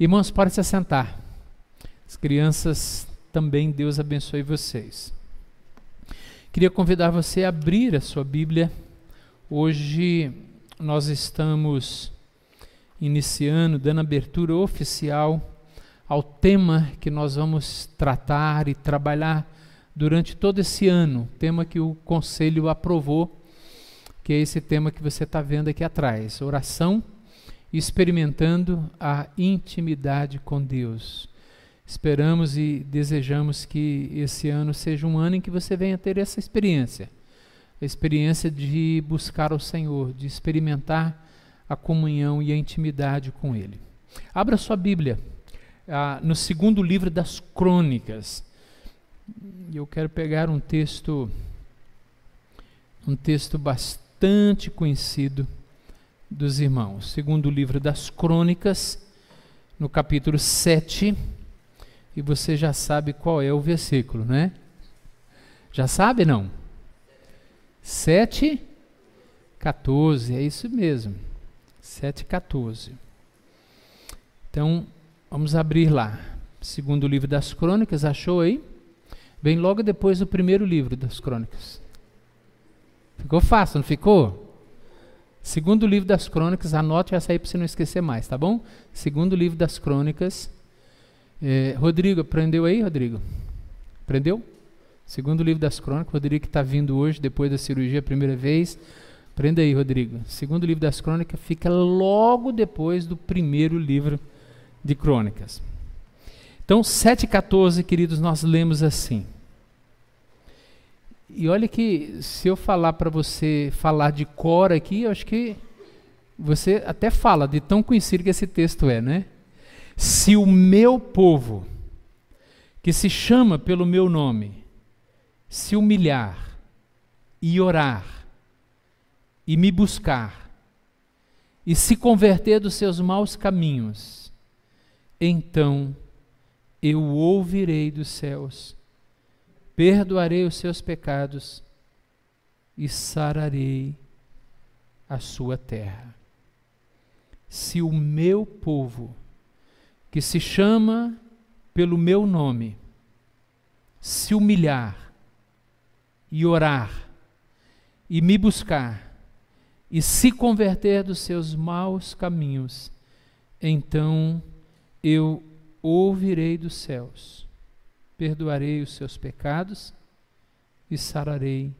Irmãos, pode se assentar. As crianças também, Deus abençoe vocês. Queria convidar você a abrir a sua Bíblia. Hoje nós estamos iniciando, dando abertura oficial ao tema que nós vamos tratar e trabalhar durante todo esse ano, tema que o conselho aprovou, que é esse tema que você está vendo aqui atrás: oração, experimentando a intimidade com Deus. Esperamos e desejamos que esse ano seja um ano em que você venha ter essa experiência, a experiência de buscar o Senhor, de experimentar a comunhão e a intimidade com Ele. Abra sua Bíblia ah, no segundo livro das Crônicas. Eu quero pegar um texto, um texto bastante conhecido dos irmãos. Segundo livro das Crônicas, no capítulo 7 e você já sabe qual é o versículo, né? Já sabe não? 7, 14, é isso mesmo. 7, 14. Então, vamos abrir lá. Segundo livro das crônicas, achou aí? Vem logo depois do primeiro livro das crônicas. Ficou fácil, não ficou? Segundo livro das crônicas, anote essa aí para você não esquecer mais, tá bom? Segundo livro das crônicas, é, Rodrigo, aprendeu aí, Rodrigo? Aprendeu? Segundo livro das crônicas, Rodrigo que está vindo hoje, depois da cirurgia, primeira vez. Aprenda aí, Rodrigo. Segundo livro das crônicas fica logo depois do primeiro livro de crônicas. Então, 7,14, queridos, nós lemos assim. E olha que se eu falar para você falar de cor aqui, eu acho que você até fala de tão conhecido que esse texto é, né? Se o meu povo, que se chama pelo meu nome, se humilhar e orar e me buscar e se converter dos seus maus caminhos, então eu ouvirei dos céus, perdoarei os seus pecados e sararei a sua terra. Se o meu povo, que se chama pelo meu nome, se humilhar e orar e me buscar e se converter dos seus maus caminhos, então eu ouvirei dos céus, perdoarei os seus pecados e sararei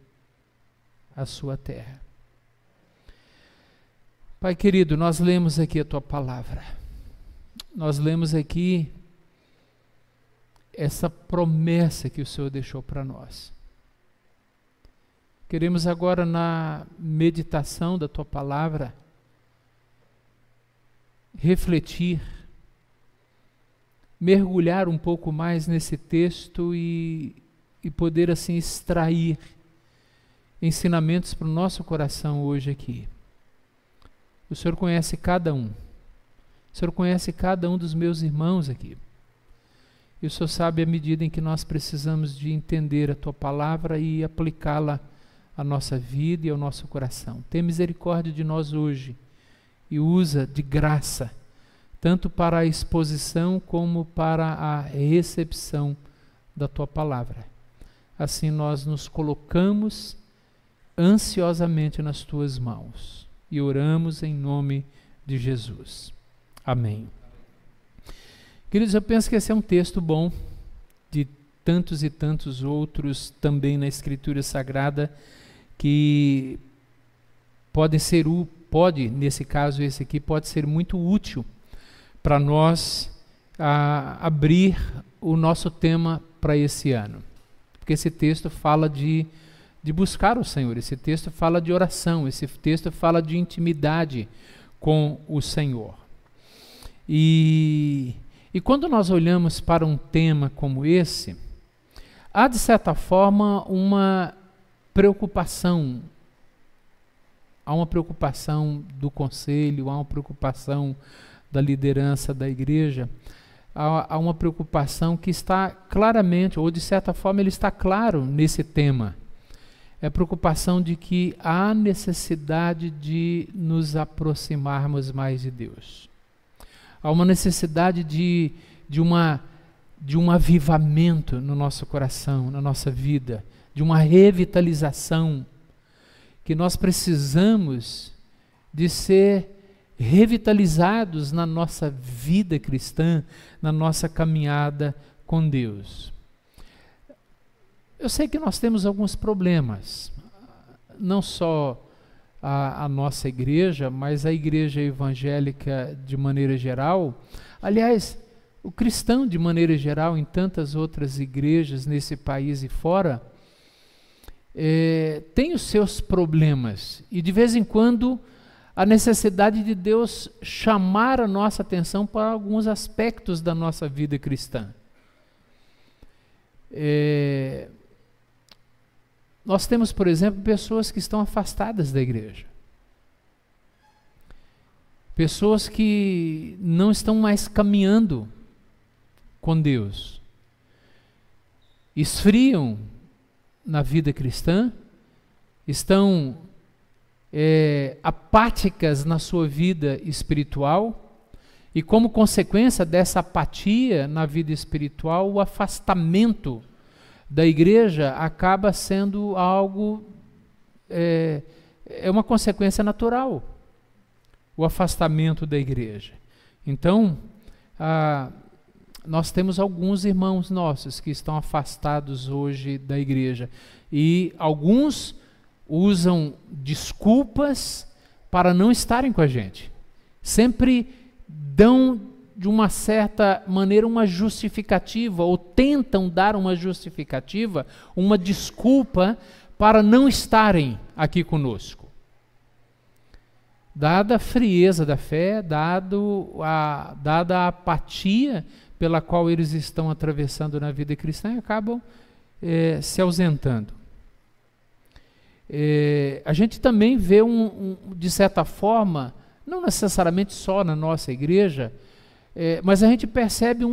a sua terra. Pai querido, nós lemos aqui a tua palavra nós lemos aqui essa promessa que o Senhor deixou para nós. Queremos agora, na meditação da tua palavra, refletir, mergulhar um pouco mais nesse texto e, e poder assim extrair ensinamentos para o nosso coração hoje aqui. O Senhor conhece cada um. O Senhor conhece cada um dos meus irmãos aqui. E o Senhor sabe a medida em que nós precisamos de entender a tua palavra e aplicá-la à nossa vida e ao nosso coração. Tem misericórdia de nós hoje e usa de graça, tanto para a exposição como para a recepção da tua palavra. Assim nós nos colocamos ansiosamente nas tuas mãos e oramos em nome de Jesus. Amém. Queridos, eu penso que esse é um texto bom, de tantos e tantos outros também na Escritura Sagrada, que podem ser, pode, nesse caso, esse aqui, pode ser muito útil para nós a, abrir o nosso tema para esse ano. Porque esse texto fala de, de buscar o Senhor, esse texto fala de oração, esse texto fala de intimidade com o Senhor. E, e quando nós olhamos para um tema como esse, há de certa forma uma preocupação. Há uma preocupação do conselho, há uma preocupação da liderança da igreja, há, há uma preocupação que está claramente, ou de certa forma ele está claro nesse tema. É a preocupação de que há necessidade de nos aproximarmos mais de Deus há uma necessidade de, de, uma, de um avivamento no nosso coração, na nossa vida, de uma revitalização, que nós precisamos de ser revitalizados na nossa vida cristã, na nossa caminhada com Deus. Eu sei que nós temos alguns problemas, não só a, a, nossa igreja, mas a igreja evangélica de maneira geral. Aliás, o cristão de maneira geral, em tantas outras igrejas nesse país e fora, é, tem os seus problemas e de vez em quando a necessidade de Deus chamar a nossa atenção para alguns aspectos da nossa vida cristã. É, nós temos, por exemplo, pessoas que estão afastadas da igreja. Pessoas que não estão mais caminhando com Deus. Esfriam na vida cristã, estão é, apáticas na sua vida espiritual, e como consequência dessa apatia na vida espiritual, o afastamento da igreja acaba sendo algo, é, é uma consequência natural, o afastamento da igreja. Então, nós temos alguns irmãos nossos que estão afastados hoje da igreja, e alguns usam desculpas para não estarem com a gente. Sempre dão de uma certa maneira uma justificativa ou tentam dar uma justificativa, uma desculpa para não estarem aqui conosco. Dada a frieza da fé, dado a, dada a apatia pela qual eles estão atravessando na vida cristã, acabam é, se ausentando. É, a gente também vê, um, um, de certa forma, não necessariamente só na nossa igreja, é, mas a gente percebe um,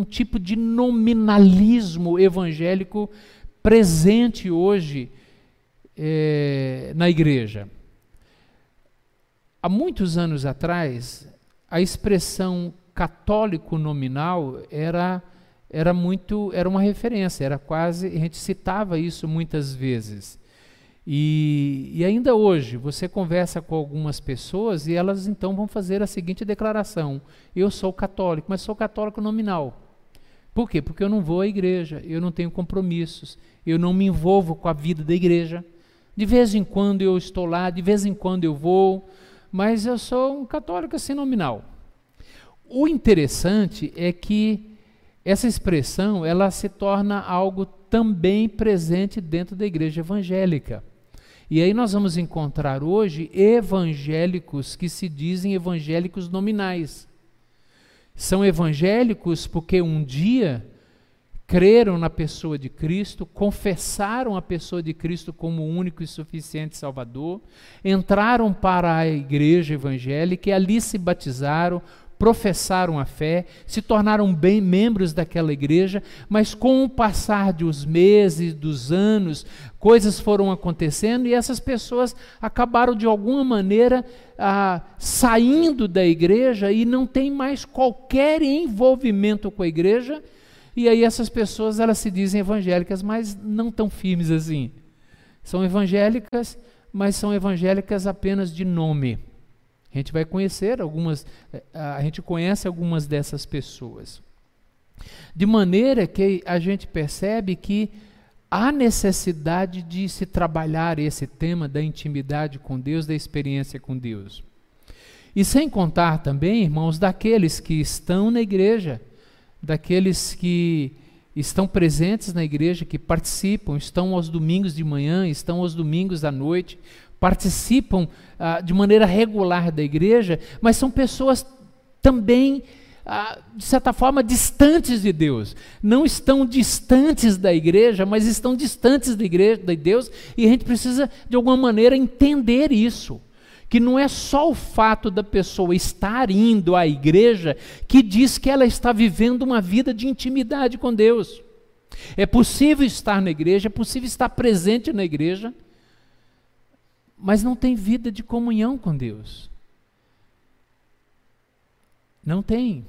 um, tipo de nominalismo evangélico presente hoje é, na igreja. Há muitos anos atrás, a expressão católico nominal era era muito era uma referência, era quase a gente citava isso muitas vezes. E, e, ainda hoje, você conversa com algumas pessoas e elas então vão fazer a seguinte declaração: Eu sou católico, mas sou católico nominal. Por quê? Porque eu não vou à igreja, eu não tenho compromissos, eu não me envolvo com a vida da igreja. De vez em quando eu estou lá, de vez em quando eu vou, mas eu sou um católico assim nominal. O interessante é que essa expressão ela se torna algo também presente dentro da igreja evangélica. E aí nós vamos encontrar hoje evangélicos que se dizem evangélicos nominais. São evangélicos porque um dia creram na pessoa de Cristo, confessaram a pessoa de Cristo como único e suficiente Salvador, entraram para a igreja evangélica e ali se batizaram, professaram a fé, se tornaram bem membros daquela igreja, mas com o passar dos meses, dos anos, coisas foram acontecendo e essas pessoas acabaram de alguma maneira ah, saindo da igreja e não tem mais qualquer envolvimento com a igreja. E aí essas pessoas elas se dizem evangélicas, mas não tão firmes assim. São evangélicas, mas são evangélicas apenas de nome. A gente vai conhecer algumas, eh, a gente conhece algumas dessas pessoas. De maneira que a gente percebe que há necessidade de se trabalhar esse tema da intimidade com Deus, da experiência com Deus. E sem contar também, irmãos, daqueles que estão na igreja, daqueles que estão presentes na igreja, que participam, estão aos domingos de manhã, estão aos domingos à noite, participam ah, de maneira regular da igreja, mas são pessoas também, ah, de certa forma, distantes de Deus. Não estão distantes da igreja, mas estão distantes da igreja, de Deus, e a gente precisa, de alguma maneira, entender isso. Que não é só o fato da pessoa estar indo à igreja que diz que ela está vivendo uma vida de intimidade com Deus. É possível estar na igreja, é possível estar presente na igreja, mas não tem vida de comunhão com Deus. Não tem.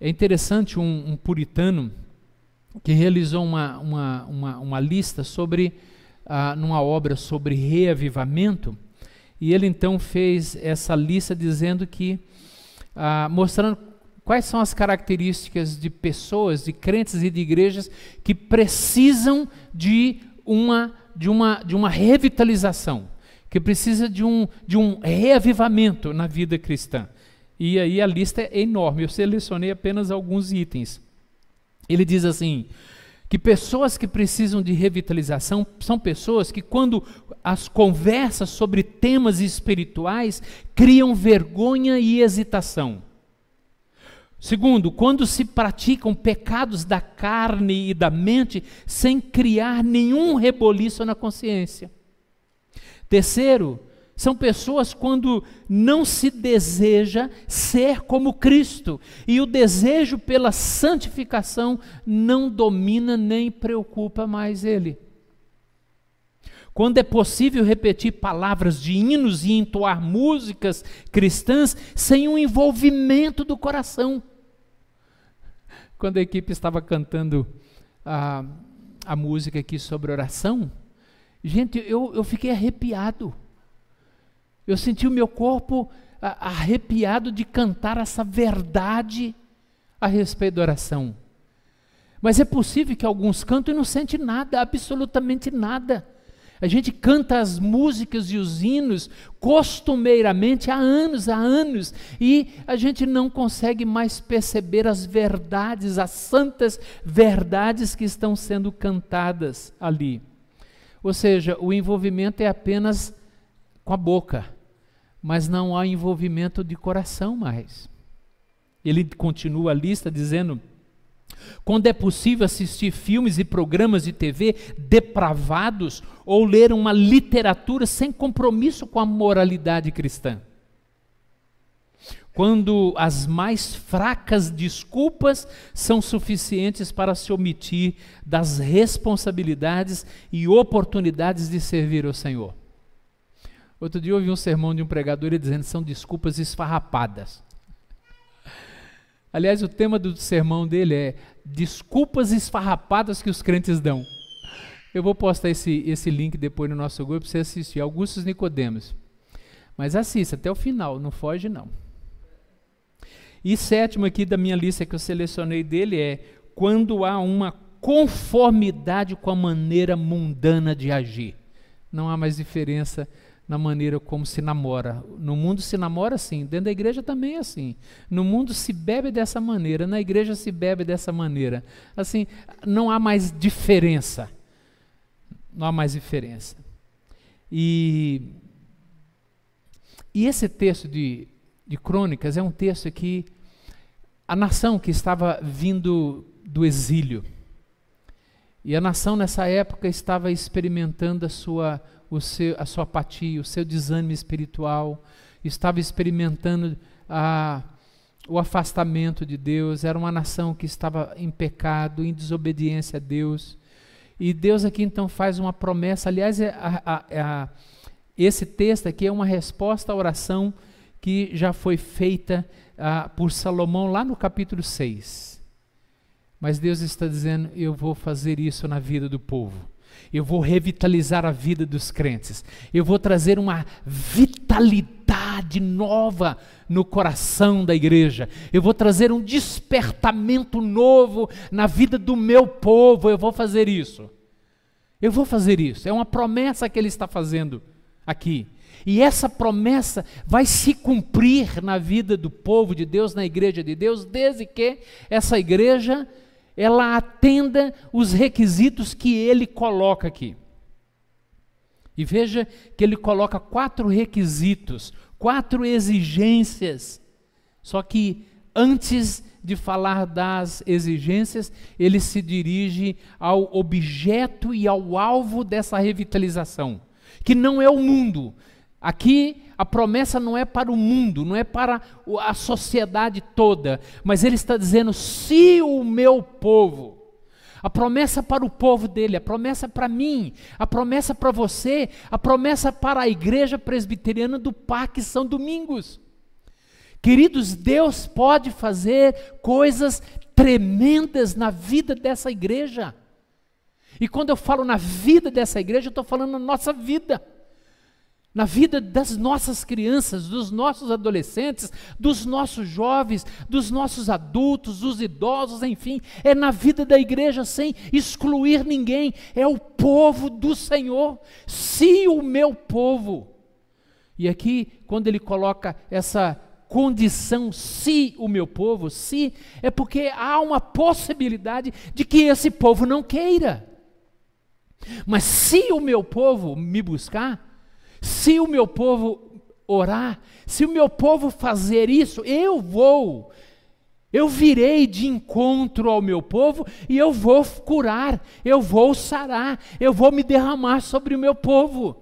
É interessante um, um puritano que realizou uma, uma, uma, uma lista sobre, ah, numa obra sobre reavivamento, e ele então fez essa lista dizendo que, ah, mostrando quais são as características de pessoas, de crentes e de igrejas que precisam de uma, de uma, de uma revitalização, que precisa de um, de um reavivamento na vida cristã. E aí a lista é enorme, eu selecionei apenas alguns itens. Ele diz assim: que pessoas que precisam de revitalização são pessoas que, quando as conversas sobre temas espirituais, criam vergonha e hesitação. Segundo, quando se praticam pecados da carne e da mente sem criar nenhum reboliço na consciência. Terceiro, são pessoas quando não se deseja ser como Cristo e o desejo pela santificação não domina nem preocupa mais ele. Quando é possível repetir palavras de hinos e entoar músicas cristãs sem um envolvimento do coração. Quando a equipe estava cantando a, a música aqui sobre oração, gente, eu, eu fiquei arrepiado eu senti o meu corpo arrepiado de cantar essa verdade a respeito da oração. Mas é possível que alguns cantam e não sentem nada, absolutamente nada. A gente canta as músicas e os hinos costumeiramente há anos, há anos, e a gente não consegue mais perceber as verdades, as santas verdades que estão sendo cantadas ali. Ou seja, o envolvimento é apenas com a boca mas não há envolvimento de coração mais. Ele continua a lista dizendo: quando é possível assistir filmes e programas de TV depravados ou ler uma literatura sem compromisso com a moralidade cristã. Quando as mais fracas desculpas são suficientes para se omitir das responsabilidades e oportunidades de servir ao Senhor. Outro dia eu ouvi um sermão de um pregador dizendo que são desculpas esfarrapadas. Aliás, o tema do sermão dele é desculpas esfarrapadas que os crentes dão. Eu vou postar esse, esse link depois no nosso grupo para você assistir. Augustus Nicodemos. Mas assista até o final, não foge não. E sétimo aqui da minha lista que eu selecionei dele é quando há uma conformidade com a maneira mundana de agir. Não há mais diferença na maneira como se namora. No mundo se namora assim, dentro da igreja também é assim. No mundo se bebe dessa maneira, na igreja se bebe dessa maneira. Assim, não há mais diferença. Não há mais diferença. E, e esse texto de, de Crônicas é um texto que a nação que estava vindo do exílio, e a nação nessa época estava experimentando a sua o seu, a sua apatia, o seu desânimo espiritual, estava experimentando a, o afastamento de Deus, era uma nação que estava em pecado, em desobediência a Deus. E Deus aqui então faz uma promessa, aliás, é a, a, a, esse texto aqui é uma resposta à oração que já foi feita por Salomão lá no capítulo 6. Mas Deus está dizendo: Eu vou fazer isso na vida do povo eu vou revitalizar a vida dos crentes, eu vou trazer uma vitalidade nova no coração da igreja, eu vou trazer um despertamento novo na vida do meu povo, eu vou fazer isso. Eu vou fazer isso, é uma promessa que ele está fazendo aqui. E essa promessa vai se cumprir na vida do povo de Deus, na igreja de Deus, desde que essa igreja ela atenda os requisitos que ele coloca aqui. E veja que ele coloca quatro requisitos, quatro exigências. Só que antes de falar das exigências, ele se dirige ao objeto e ao alvo dessa revitalização, que não é o mundo. Aqui a promessa não é para o mundo, não é para a sociedade toda, mas ele está dizendo: se o meu povo, a promessa para o povo dele, a promessa para mim, a promessa para você, a promessa para a igreja presbiteriana do Parque São Domingos. Queridos, Deus pode fazer coisas tremendas na vida dessa igreja. E quando eu falo na vida dessa igreja, eu estou falando na nossa vida na vida das nossas crianças, dos nossos adolescentes, dos nossos jovens, dos nossos adultos, dos idosos, enfim, é na vida da igreja sem excluir ninguém, é o povo do Senhor, se o meu povo. E aqui, quando ele coloca essa condição, se o meu povo, se, é porque há uma possibilidade de que esse povo não queira. Mas se o meu povo me buscar, se o meu povo orar, se o meu povo fazer isso, eu vou. Eu virei de encontro ao meu povo e eu vou curar, eu vou sarar, eu vou me derramar sobre o meu povo.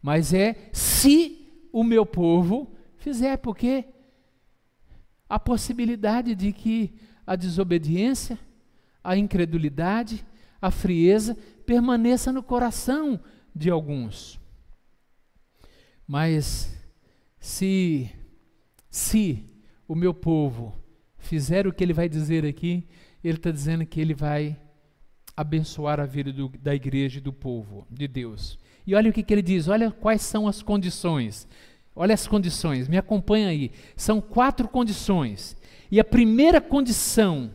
Mas é se o meu povo fizer, porque a possibilidade de que a desobediência, a incredulidade, a frieza permaneça no coração de alguns. Mas se se o meu povo fizer o que ele vai dizer aqui, ele está dizendo que ele vai abençoar a vida do, da igreja e do povo de Deus. E olha o que, que ele diz, olha quais são as condições. Olha as condições, me acompanha aí. São quatro condições. E a primeira condição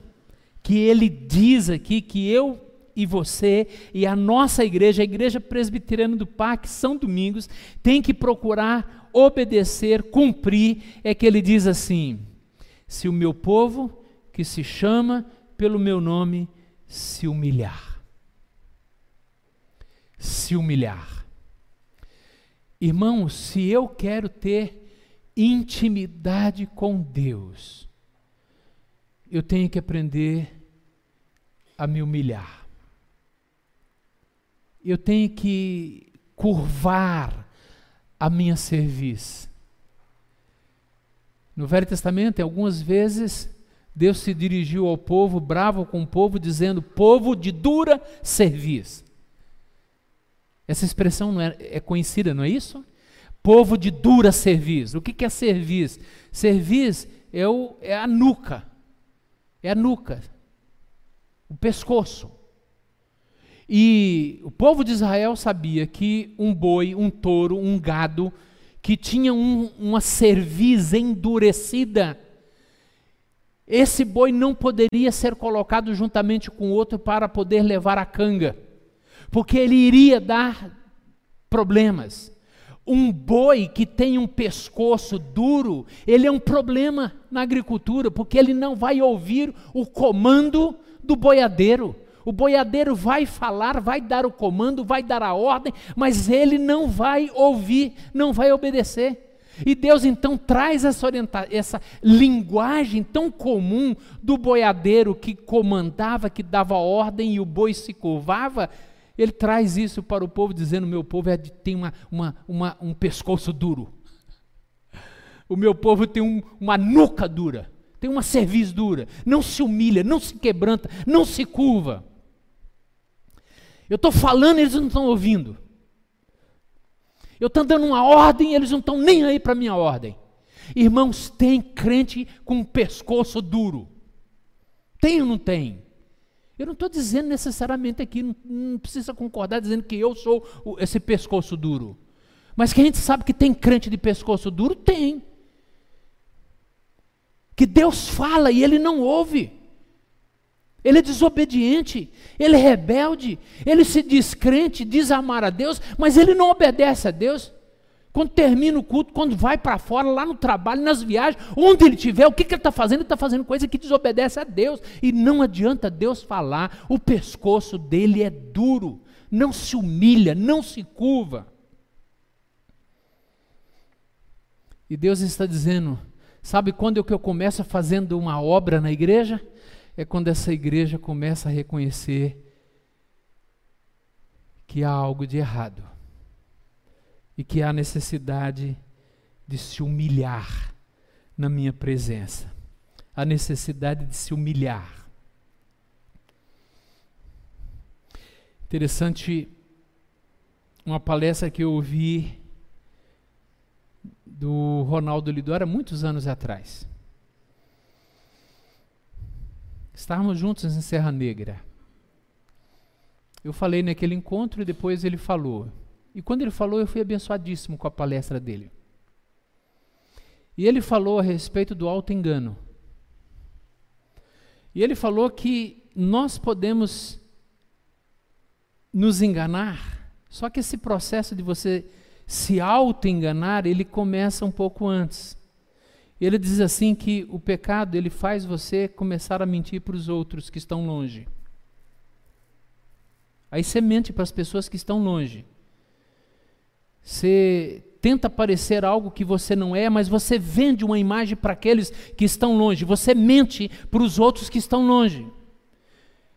que ele diz aqui, que eu e você e a nossa igreja, a Igreja Presbiteriana do Parque São Domingos, tem que procurar obedecer, cumprir, é que ele diz assim: se o meu povo, que se chama pelo meu nome, se humilhar. Se humilhar. Irmãos, se eu quero ter intimidade com Deus, eu tenho que aprender a me humilhar eu tenho que curvar a minha serviço. No Velho Testamento, algumas vezes, Deus se dirigiu ao povo, bravo com o povo, dizendo: povo de dura serviço. Essa expressão não é, é conhecida, não é isso? Povo de dura serviço. O que, é serviço? Serviço é, o, é a nuca, é a nuca, o pescoço. E o povo de Israel sabia que um boi, um touro, um gado, que tinha um, uma cerviz endurecida, esse boi não poderia ser colocado juntamente com outro para poder levar a canga, porque ele iria dar problemas. Um boi que tem um pescoço duro, ele é um problema na agricultura, porque ele não vai ouvir o comando do boiadeiro. O boiadeiro vai falar, vai dar o comando, vai dar a ordem, mas ele não vai ouvir, não vai obedecer. E Deus então traz essa, essa linguagem tão comum do boiadeiro que comandava, que dava ordem e o boi se curvava. Ele traz isso para o povo, dizendo: Meu povo é, tem uma, uma, uma, um pescoço duro. O meu povo tem um, uma nuca dura, tem uma cerviz dura, não se humilha, não se quebranta, não se curva. Eu estou falando e eles não estão ouvindo. Eu estou dando uma ordem e eles não estão nem aí para a minha ordem. Irmãos, tem crente com pescoço duro. Tem ou não tem? Eu não estou dizendo necessariamente aqui, não, não, precisa concordar dizendo que eu sou o, esse pescoço duro. Mas que a gente sabe que tem crente de pescoço duro? Tem. Que Deus fala e ele não ouve ele é desobediente, ele é rebelde, ele se diz crente, diz amar a Deus, mas ele não obedece a Deus. Quando termina o culto, quando vai para fora, lá no trabalho, nas viagens, onde ele estiver, o que, que ele está fazendo? Ele está fazendo coisa que desobedece a Deus. E não adianta Deus falar, o pescoço dele é duro, não se humilha, não se curva. E Deus está dizendo: sabe quando é que eu começo fazendo uma obra na igreja? É quando essa igreja começa a reconhecer que há algo de errado e que há necessidade de se humilhar na minha presença. A necessidade de se humilhar. Interessante uma palestra que eu ouvi do Ronaldo Lidora muitos anos atrás. Estávamos juntos em Serra Negra. Eu falei naquele encontro e depois ele falou. E quando ele falou, eu fui abençoadíssimo com a palestra dele. E ele falou a respeito do alto engano. E ele falou que nós podemos nos enganar, só que esse processo de você se auto-enganar, ele começa um pouco antes. Ele diz assim que o pecado ele faz você começar a mentir para os outros que estão longe. Aí você mente para as pessoas que estão longe. Você tenta parecer algo que você não é, mas você vende uma imagem para aqueles que estão longe. Você mente para os outros que estão longe.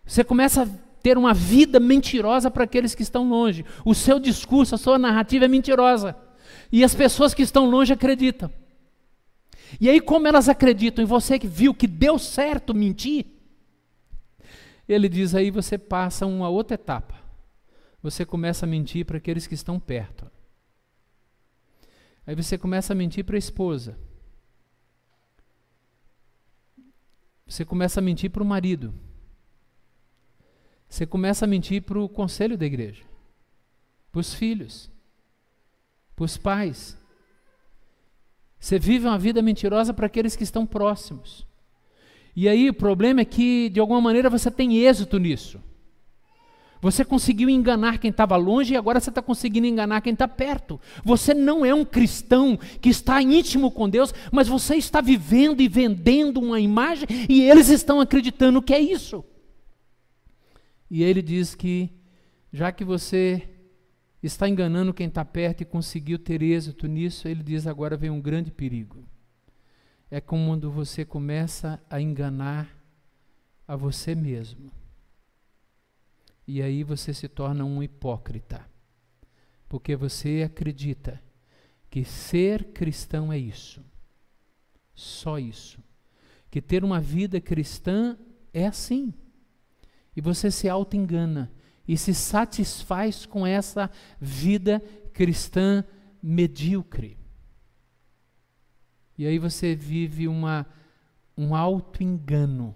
Você começa a ter uma vida mentirosa para aqueles que estão longe. O seu discurso, a sua narrativa é mentirosa. E as pessoas que estão longe acreditam. E aí, como elas acreditam em você que viu que deu certo mentir, ele diz aí você passa uma outra etapa. Você começa a mentir para aqueles que estão perto. Aí você começa a mentir para a esposa. Você começa a mentir para o marido. Você começa a mentir para o conselho da igreja, para os filhos, para os pais. Você vive uma vida mentirosa para aqueles que estão próximos. E aí o problema é que, de alguma maneira, você tem êxito nisso. Você conseguiu enganar quem estava longe e agora você está conseguindo enganar quem está perto. Você não é um cristão que está íntimo com Deus, mas você está vivendo e vendendo uma imagem e eles estão acreditando que é isso. E ele diz que, já que você está enganando quem está perto e conseguiu ter êxito nisso, ele diz agora vem um grande perigo. É quando você começa a enganar a você mesmo. E aí você se torna um hipócrita. Porque você acredita que ser cristão é isso. Só isso. Que ter uma vida cristã é assim. E você se auto-engana e se satisfaz com essa vida cristã medíocre. E aí você vive uma, um auto-engano.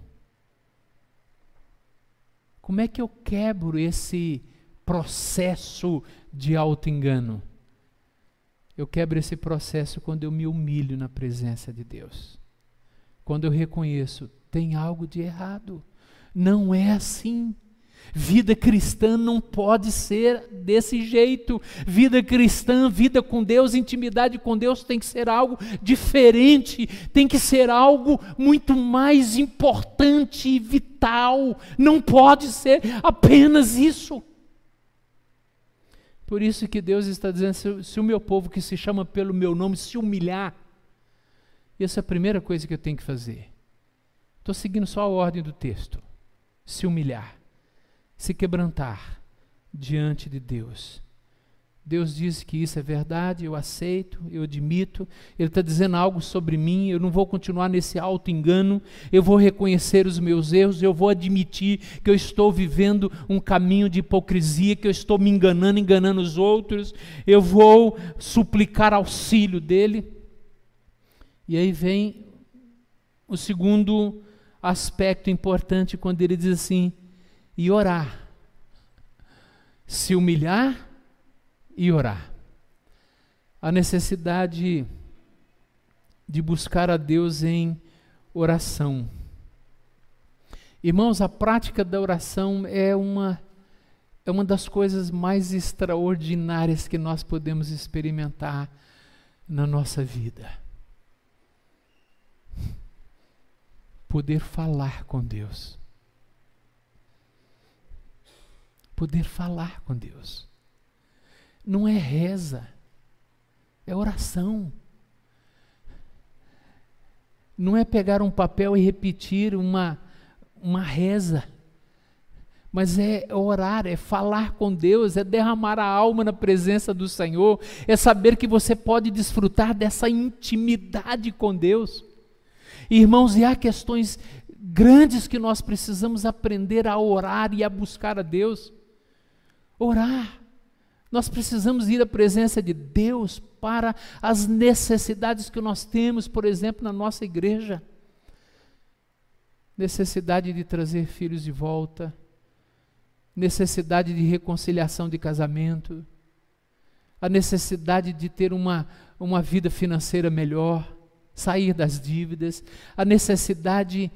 Como é que eu quebro esse processo de auto-engano? Eu quebro esse processo quando eu me humilho na presença de Deus. Quando eu reconheço, tem algo de errado. Não é assim. Vida cristã não pode ser desse jeito. Vida cristã, vida com Deus, intimidade com Deus tem que ser algo diferente, tem que ser algo muito mais importante e vital. Não pode ser apenas isso. Por isso que Deus está dizendo: se, o meu povo que se chama pelo meu nome se humilhar, essa é a primeira coisa que eu tenho que fazer. Estou seguindo só a ordem do texto se humilhar, se quebrantar diante de Deus. Deus diz que isso é verdade, eu aceito, eu admito. Ele está dizendo algo sobre mim, eu não vou continuar nesse alto engano, eu vou reconhecer os meus erros, eu vou admitir que eu estou vivendo um caminho de hipocrisia, que eu estou me enganando, enganando os outros, eu vou suplicar auxílio dele. E aí vem o segundo aspecto importante quando ele diz assim: e orar. Se humilhar e orar. A necessidade de buscar a Deus em oração. Irmãos, a prática da oração é uma é uma das coisas mais extraordinárias que nós podemos experimentar na nossa vida. poder falar com Deus. Poder falar com Deus. Não é reza, é oração. Não é pegar um papel e repetir uma, uma reza mas é orar, é falar com Deus, é derramar a alma na presença do Senhor, é saber que você pode desfrutar dessa intimidade com Deus. Irmãos, e há questões grandes que nós precisamos aprender a orar e a buscar a Deus. Orar. Nós precisamos ir à presença de Deus, para as necessidades que nós temos, por exemplo, na nossa igreja. Necessidade de trazer filhos de volta, necessidade de reconciliação de casamento, a necessidade de ter uma, uma vida financeira melhor, sair das dívidas, a necessidade de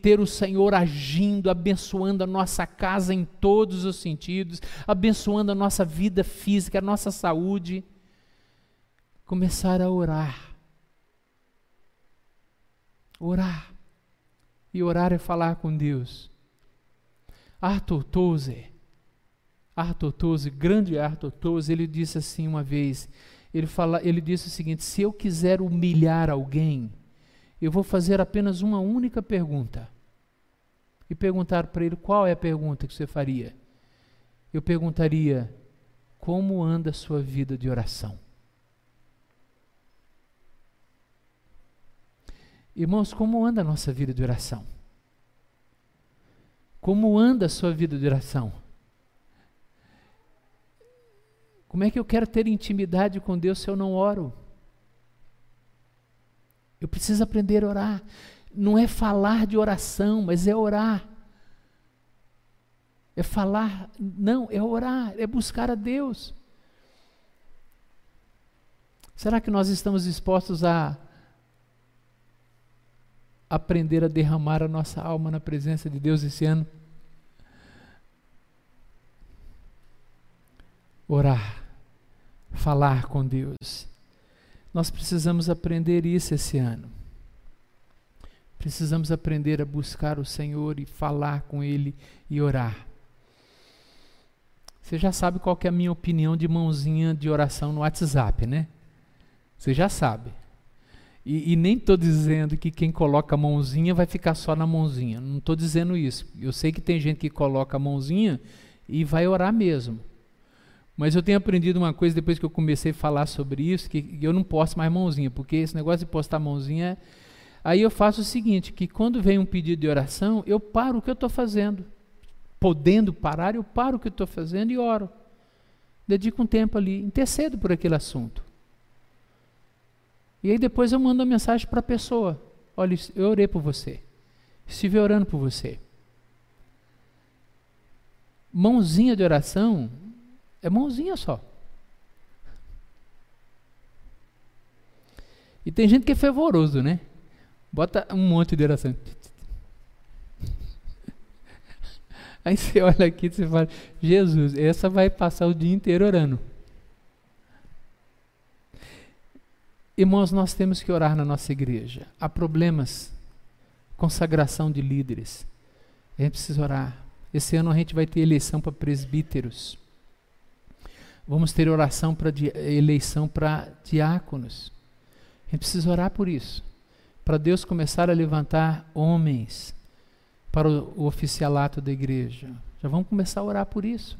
ter o Senhor agindo, abençoando a nossa casa em todos os sentidos, abençoando a nossa vida física, a nossa saúde. Começar a orar. Orar. E orar é falar com Deus. Arthur Tozer, Arthur Tozer, grande Arthur Tozer, ele disse assim uma vez, ele, fala, ele disse o seguinte, se eu quiser humilhar alguém, eu vou fazer apenas uma única pergunta. E perguntar para ele qual é a pergunta que você faria. Eu perguntaria: como anda a sua vida de oração? Irmãos, como anda a nossa vida de oração? Como anda a sua vida de oração? Como é que eu quero ter intimidade com Deus se eu não oro? Eu preciso aprender a orar. Não é falar de oração, mas é orar. É falar, não, é orar, é buscar a Deus. Será que nós estamos dispostos a aprender a derramar a nossa alma na presença de Deus esse ano? Orar, falar com Deus. Nós precisamos aprender isso esse ano. Precisamos aprender a buscar o Senhor e falar com Ele e orar. Você já sabe qual é a minha opinião de mãozinha de oração no WhatsApp, né? Você já sabe. E, e nem estou dizendo que quem coloca a mãozinha vai ficar só na mãozinha. Não estou dizendo isso. Eu sei que tem gente que coloca a mãozinha e vai orar mesmo. Mas eu tenho aprendido uma coisa depois que eu comecei a falar sobre isso, que eu não posto mais mãozinha, porque esse negócio de postar mãozinha. Aí eu faço o seguinte: que quando vem um pedido de oração, eu paro o que eu estou fazendo. Podendo parar, eu paro o que eu estou fazendo e oro. Dedico um tempo ali, intercedo por aquele assunto. E aí depois eu mando uma mensagem para a pessoa: olha, eu orei por você. Estive orando por você. Mãozinha de oração é mãozinha só. E tem gente que é fervoroso, né? Bota um monte de oração. Aí você olha aqui e você fala, Jesus, essa vai passar o dia inteiro orando. Irmãos, nós temos que orar na nossa igreja. Há problemas, consagração de líderes. A gente precisa orar. Esse ano a gente vai ter eleição para presbíteros. Vamos ter oração para eleição para diáconos. A gente precisa orar por isso. Para Deus começar a levantar homens para o, o oficialato da igreja. Já vamos começar a orar por isso.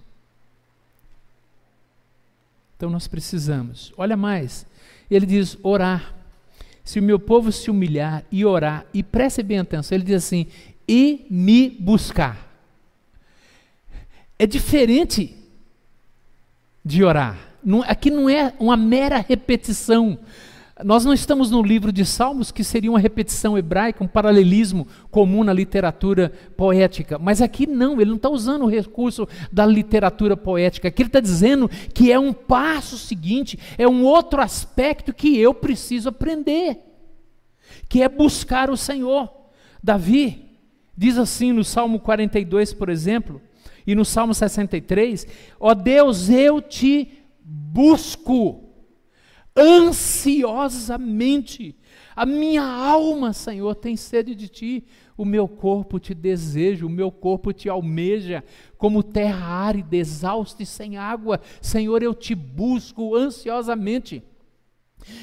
Então nós precisamos. Olha mais. Ele diz orar. Se o meu povo se humilhar e orar, e preste bem atenção, ele diz assim: e me buscar. É diferente de orar. Não, aqui não é uma mera repetição. Nós não estamos no livro de Salmos, que seria uma repetição hebraica, um paralelismo comum na literatura poética. Mas aqui não, ele não está usando o recurso da literatura poética. Aqui ele está dizendo que é um passo seguinte, é um outro aspecto que eu preciso aprender, que é buscar o Senhor. Davi diz assim no Salmo 42, por exemplo, e no Salmo 63, ó Deus, eu te busco ansiosamente. A minha alma, Senhor, tem sede de ti. O meu corpo te deseja, o meu corpo te almeja, como terra árida, exausta e sem água. Senhor, eu te busco ansiosamente.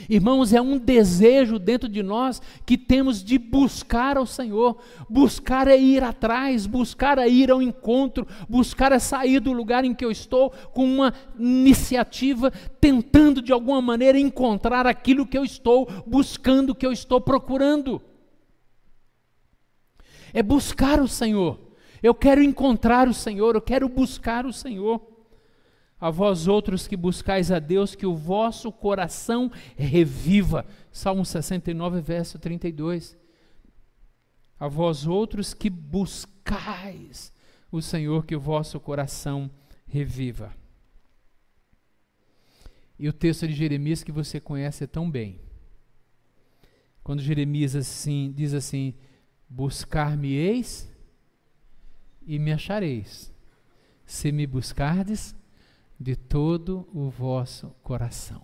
Irmãos, é um desejo dentro de nós que temos de buscar ao Senhor. Buscar é ir atrás, buscar é ir ao encontro, buscar é sair do lugar em que eu estou com uma iniciativa, tentando de alguma maneira encontrar aquilo que eu estou buscando, que eu estou procurando. É buscar o Senhor. Eu quero encontrar o Senhor, eu quero buscar o Senhor. A vós outros que buscais a Deus, que o vosso coração reviva. Salmo 69, verso 32. A vós outros que buscais o Senhor, que o vosso coração reviva. E o texto de Jeremias que você conhece tão bem. Quando Jeremias assim, diz assim: Buscar-me-eis e me achareis, se me buscardes de todo o vosso coração.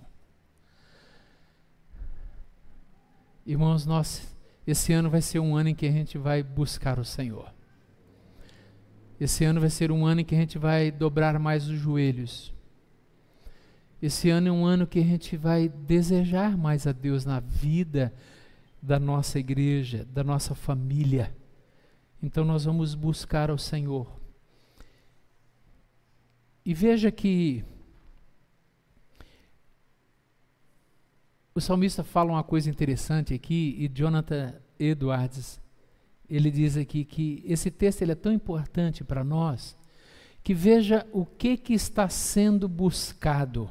Irmãos, nós, esse ano vai ser um ano em que a gente vai buscar o Senhor. Esse ano vai ser um ano em que a gente vai dobrar mais os joelhos. Esse ano é um ano que a gente vai desejar mais a Deus na vida da nossa igreja, da nossa família. Então nós vamos buscar ao Senhor. E veja que o salmista fala uma coisa interessante aqui, e Jonathan Edwards, ele diz aqui que esse texto ele é tão importante para nós, que veja o que, que está sendo buscado.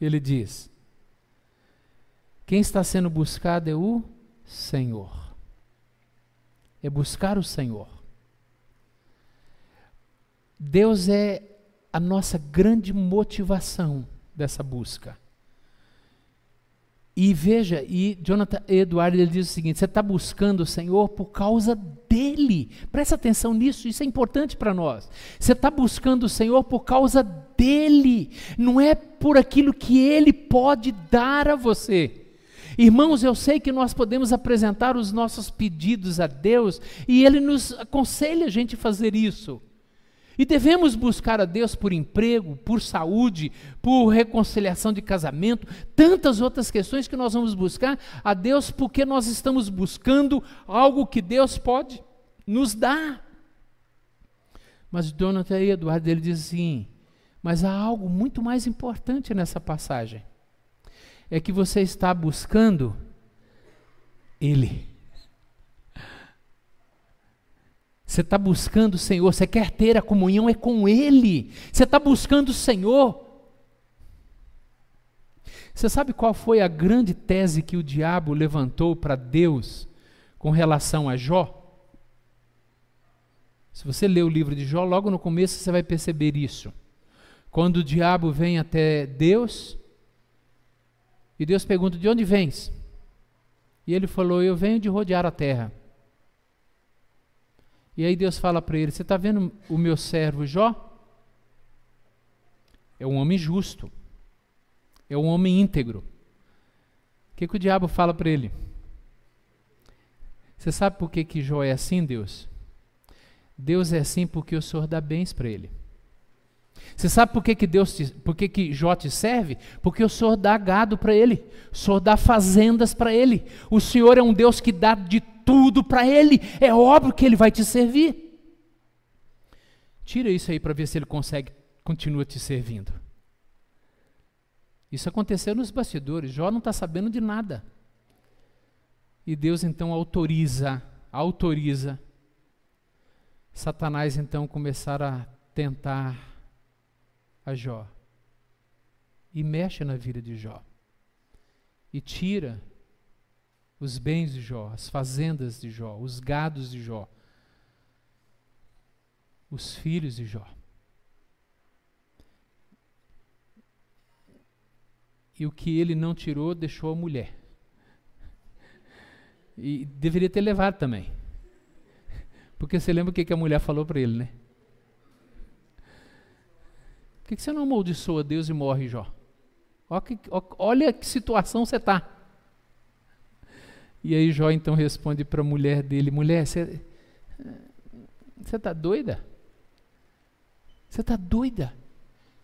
Ele diz: quem está sendo buscado é o Senhor é buscar o Senhor. Deus é a nossa grande motivação dessa busca. E veja, e Jonathan Edward ele diz o seguinte: você está buscando o Senhor por causa dele. Presta atenção nisso, isso é importante para nós. Você está buscando o Senhor por causa dele, não é por aquilo que ele pode dar a você. Irmãos, eu sei que nós podemos apresentar os nossos pedidos a Deus e Ele nos aconselha a gente fazer isso. E devemos buscar a Deus por emprego, por saúde, por reconciliação de casamento, tantas outras questões que nós vamos buscar a Deus porque nós estamos buscando algo que Deus pode nos dar. Mas Jonathan Eduardo ele diz assim: mas há algo muito mais importante nessa passagem é que você está buscando Ele. Você está buscando o Senhor, você quer ter a comunhão, é com Ele. Você está buscando o Senhor. Você sabe qual foi a grande tese que o diabo levantou para Deus com relação a Jó? Se você ler o livro de Jó, logo no começo você vai perceber isso. Quando o diabo vem até Deus e Deus pergunta: De onde vens? E ele falou: Eu venho de rodear a terra. E aí Deus fala para ele: Você está vendo o meu servo Jó? É um homem justo, é um homem íntegro. O que, que o diabo fala para ele? Você sabe por que, que Jó é assim, Deus? Deus é assim porque o Senhor dá bens para ele. Você sabe por que, que Deus te, por que, que Jó te serve? Porque o Senhor dá gado para ele, o Senhor dá fazendas para ele. O Senhor é um Deus que dá de tudo para ele. É óbvio que ele vai te servir. Tira isso aí para ver se ele consegue continua te servindo. Isso aconteceu nos bastidores. Jó não está sabendo de nada. E Deus então autoriza, autoriza Satanás então começar a tentar a Jó e mexe na vida de Jó e tira os bens de Jó, as fazendas de Jó, os gados de Jó, os filhos de Jó. E o que ele não tirou, deixou a mulher. E deveria ter levado também. Porque você lembra o que a mulher falou para ele, né? Por que, você não amaldiçoa Deus e morre, Jó? Olha que, situação você está. E aí Jó então responde para a mulher dele: Mulher, você está doida? Você está doida?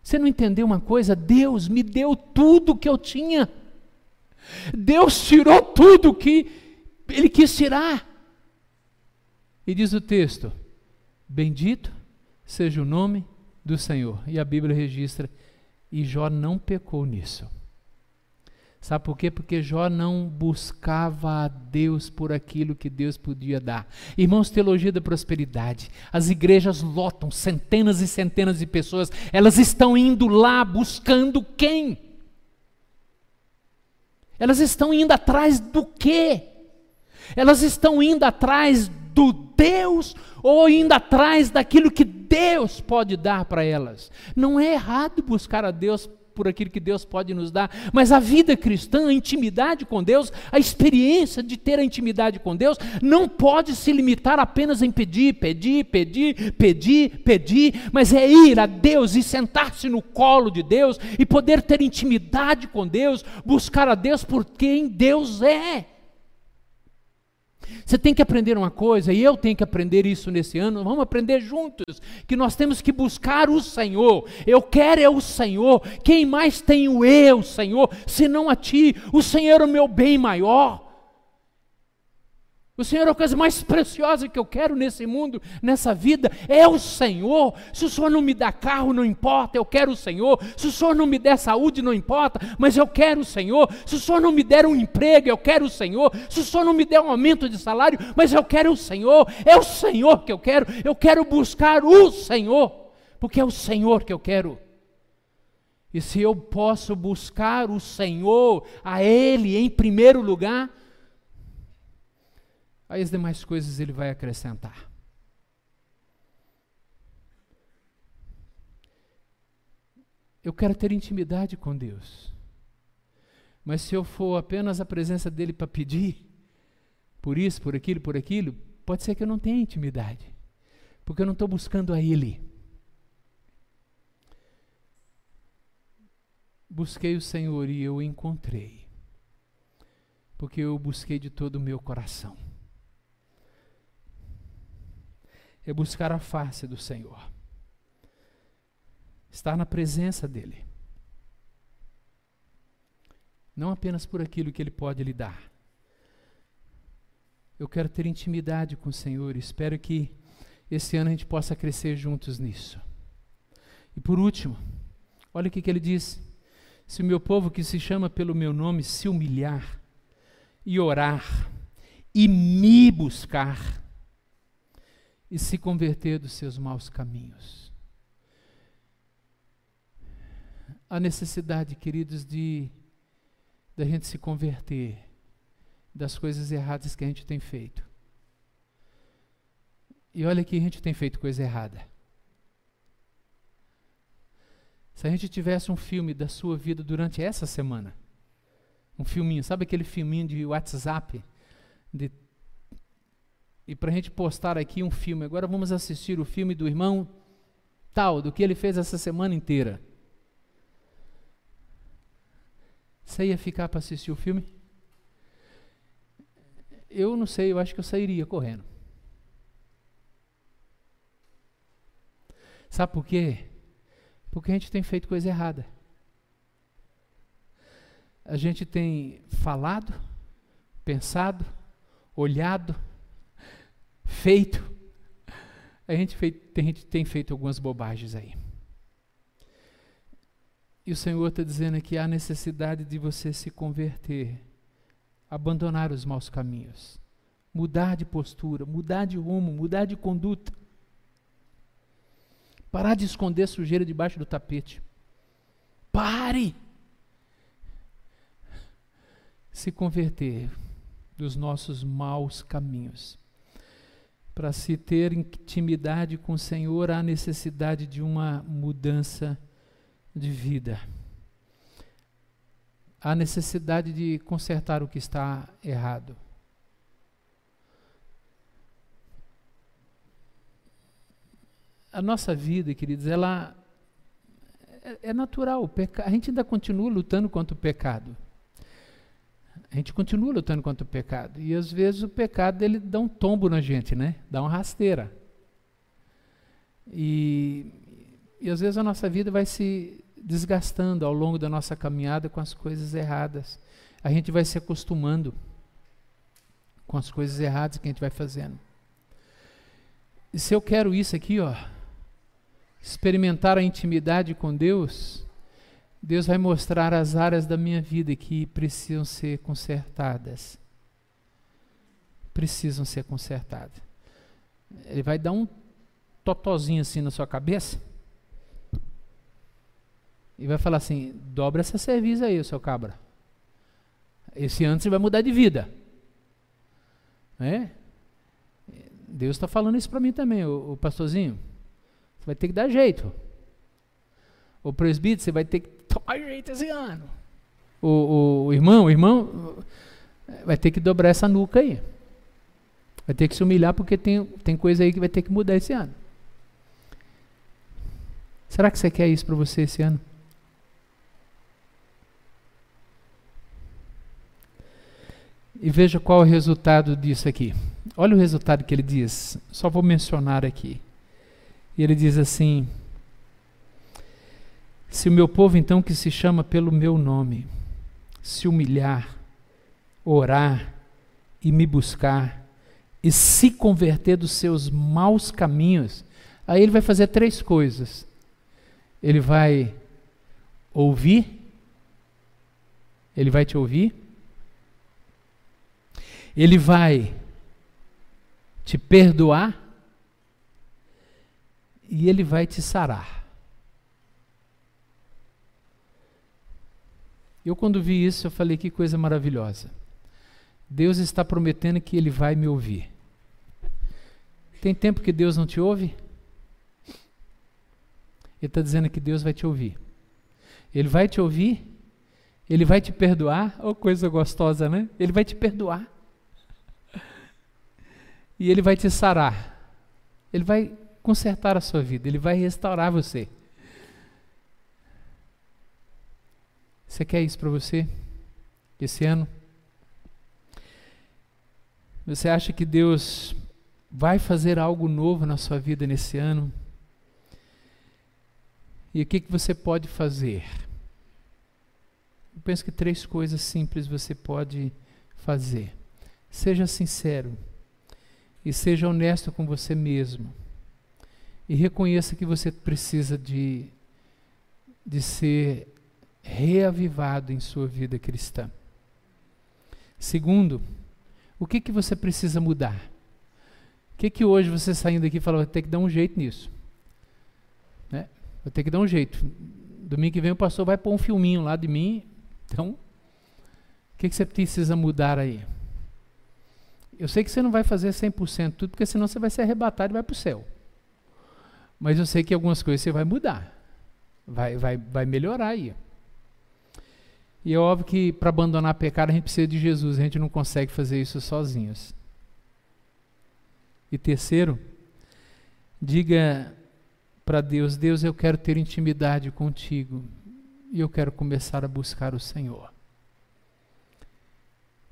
Você não entendeu uma coisa? Deus me deu tudo que eu tinha. Deus tirou tudo que Ele quis tirar. E diz o texto: Bendito seja o nome do Senhor. E a Bíblia registra, e Jó não pecou nisso. Sabe por quê? Porque Jó não buscava a Deus por aquilo que Deus podia dar. Irmãos, teologia da prosperidade. As igrejas lotam centenas e centenas de pessoas. Elas estão indo lá buscando quem? Elas estão indo atrás do quê? Elas estão indo atrás do Deus ou indo atrás daquilo que Deus pode dar para elas. Não é errado buscar a Deus por aquilo que Deus pode nos dar, mas a vida cristã, a intimidade com Deus, a experiência de ter a intimidade com Deus, não pode se limitar apenas em pedir, pedir, pedir, pedir, pedir, mas é ir a Deus e sentar-se no colo de Deus e poder ter intimidade com Deus, buscar a Deus por quem Deus é. Você tem que aprender uma coisa, e eu tenho que aprender isso nesse ano, vamos aprender juntos, que nós temos que buscar o Senhor. Eu quero é o Senhor. Quem mais tenho eu, Senhor, senão a Ti? O Senhor é o meu bem maior. O Senhor é a coisa mais preciosa que eu quero nesse mundo, nessa vida, é o Senhor. Se o Senhor não me dá carro, não importa, eu quero o Senhor. Se o Senhor não me der saúde, não importa, mas eu quero o Senhor. Se o Senhor não me der um emprego, eu quero o Senhor. Se o Senhor não me der um aumento de salário, mas eu quero o Senhor. É o Senhor que eu quero. Eu quero buscar o Senhor, porque é o Senhor que eu quero. E se eu posso buscar o Senhor, a Ele em primeiro lugar, Aí as demais coisas ele vai acrescentar. Eu quero ter intimidade com Deus. Mas se eu for apenas a presença dele para pedir, por isso, por aquilo, por aquilo, pode ser que eu não tenha intimidade, porque eu não estou buscando a Ele. Busquei o Senhor e eu o encontrei, porque eu busquei de todo o meu coração é buscar a face do Senhor, estar na presença dEle, não apenas por aquilo que Ele pode lhe dar. Eu quero ter intimidade com o Senhor, espero que esse ano a gente possa crescer juntos nisso. E por último, olha o que, ele diz: se o meu povo que se chama pelo meu nome se humilhar e orar e me buscar, e se converter dos seus maus caminhos. A necessidade, queridos, de da gente se converter das coisas erradas que a gente tem feito. E olha que a gente tem feito coisa errada. Se a gente tivesse um filme da sua vida durante essa semana, um filminho, sabe aquele filminho de WhatsApp de e para a gente postar aqui um filme. Agora vamos assistir o filme do irmão tal, do que ele fez essa semana inteira. Você ia ficar para assistir o filme? Eu não sei, eu acho que eu sairia correndo. Sabe por quê? Porque a gente tem feito coisa errada. A gente tem falado, pensado, olhado, feito. A gente, tem feito algumas bobagens aí. E o Senhor está dizendo que há necessidade de você se converter, abandonar os maus caminhos, mudar de postura, mudar de rumo, mudar de conduta. Parar de esconder sujeira debaixo do tapete. Pare! Se converter dos nossos maus caminhos para se ter intimidade com o Senhor, há necessidade de uma mudança de vida. Há necessidade de consertar o que está errado. A nossa vida, queridos, ela é, é natural. A gente ainda continua lutando contra o pecado. A gente continua lutando contra o pecado. E às vezes o pecado ele dá um tombo na gente, né? Dá uma rasteira. E, e às vezes a nossa vida vai se desgastando ao longo da nossa caminhada com as coisas erradas. A gente vai se acostumando com as coisas erradas que a gente vai fazendo. E se eu quero isso aqui, ó, experimentar a intimidade com Deus, Deus vai mostrar as áreas da minha vida que precisam ser consertadas. Precisam ser consertadas. Ele vai dar um totozinho assim na sua cabeça e vai falar assim: dobra essa serviço aí, seu cabra. Esse você vai mudar de vida. É? Deus está falando isso para mim também, o pastorzinho. Você vai ter que dar jeito. O presbítero, você vai ter que tomar jeito esse ano. O, o, irmão, o irmão vai ter que dobrar essa nuca aí. Vai ter que se humilhar porque tem, tem coisa aí que vai ter que mudar esse ano. Será que você quer isso para você esse ano? E veja qual é o resultado disso aqui. Olha o resultado que ele diz. Só vou mencionar aqui. Ele diz assim: Se o meu povo, então, que se chama pelo meu nome, se humilhar, orar e me buscar, e se converter dos seus maus caminhos, aí ele vai fazer três coisas. Ele vai ouvir, ele vai te ouvir, ele vai te perdoar e ele vai te sarar. Eu, quando vi isso, eu falei: que coisa maravilhosa. Deus está prometendo que Ele vai me ouvir. Tem tempo que Deus não te ouve? Ele está dizendo que Deus vai te ouvir. Ele vai te ouvir, Ele vai te perdoar. Oh, coisa gostosa, né? Ele vai te perdoar e Ele vai te sarar. Ele vai consertar a sua vida, Ele vai restaurar você. Você quer isso para você? Esse ano? Você acha que Deus vai fazer algo novo na sua vida nesse ano? E o que, que você pode fazer? Eu penso que três coisas simples você pode fazer. Seja sincero. E seja honesto com você mesmo. E reconheça que você precisa de, de ser reavivado em sua vida cristã. Segundo, o que, que você precisa mudar? O que, que hoje você saindo daqui fala, vai ter que dar um jeito nisso? Né? Vou ter que dar um jeito. Domingo que vem o pastor vai pôr um filminho lá de mim. Então, o que, que você precisa mudar aí? Eu sei que você não vai fazer 100% tudo, porque senão você vai ser arrebatado e vai para o céu. Mas eu sei que algumas coisas você vai mudar. Vai, vai, vai melhorar aí. E é óbvio que para abandonar pecado a gente precisa de Jesus, a gente não consegue fazer isso sozinhos. E terceiro, diga para Deus: Deus, eu quero ter intimidade contigo e eu quero começar a buscar o Senhor.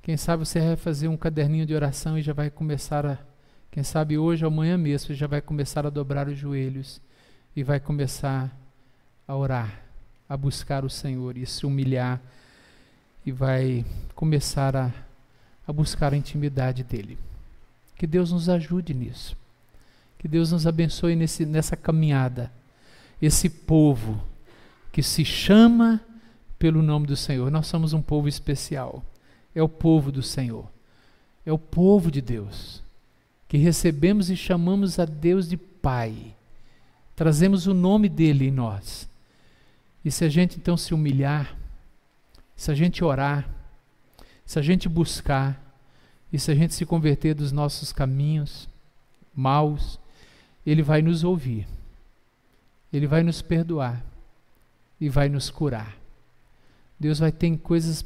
Quem sabe você vai fazer um caderninho de oração e já vai começar a, quem sabe hoje ou amanhã mesmo, já vai começar a dobrar os joelhos e vai começar a orar, a buscar o Senhor e se humilhar e vai começar a, a buscar a intimidade dEle. Que Deus nos ajude nisso. Que Deus nos abençoe nesse, nessa caminhada. Esse povo que se chama pelo nome do Senhor. Nós somos um povo especial é o povo do Senhor, é o povo de Deus, que recebemos e chamamos a Deus de Pai, trazemos o nome dele em nós. E se a gente então se humilhar, se a gente orar, se a gente buscar, e se a gente se converter dos nossos caminhos maus, Ele vai nos ouvir, Ele vai nos perdoar e vai nos curar. Deus vai ter coisas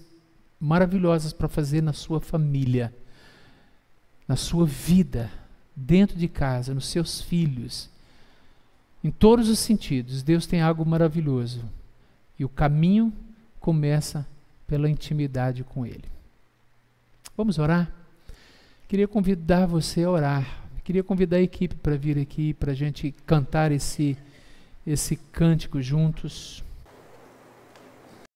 maravilhosas para fazer na sua família, na sua vida, dentro de casa, nos seus filhos. Em todos os sentidos, Deus tem algo maravilhoso. E o caminho começa pela intimidade com Ele. Vamos orar? Queria convidar você a orar. Queria convidar a equipe para vir aqui para a gente cantar esse, esse cântico juntos.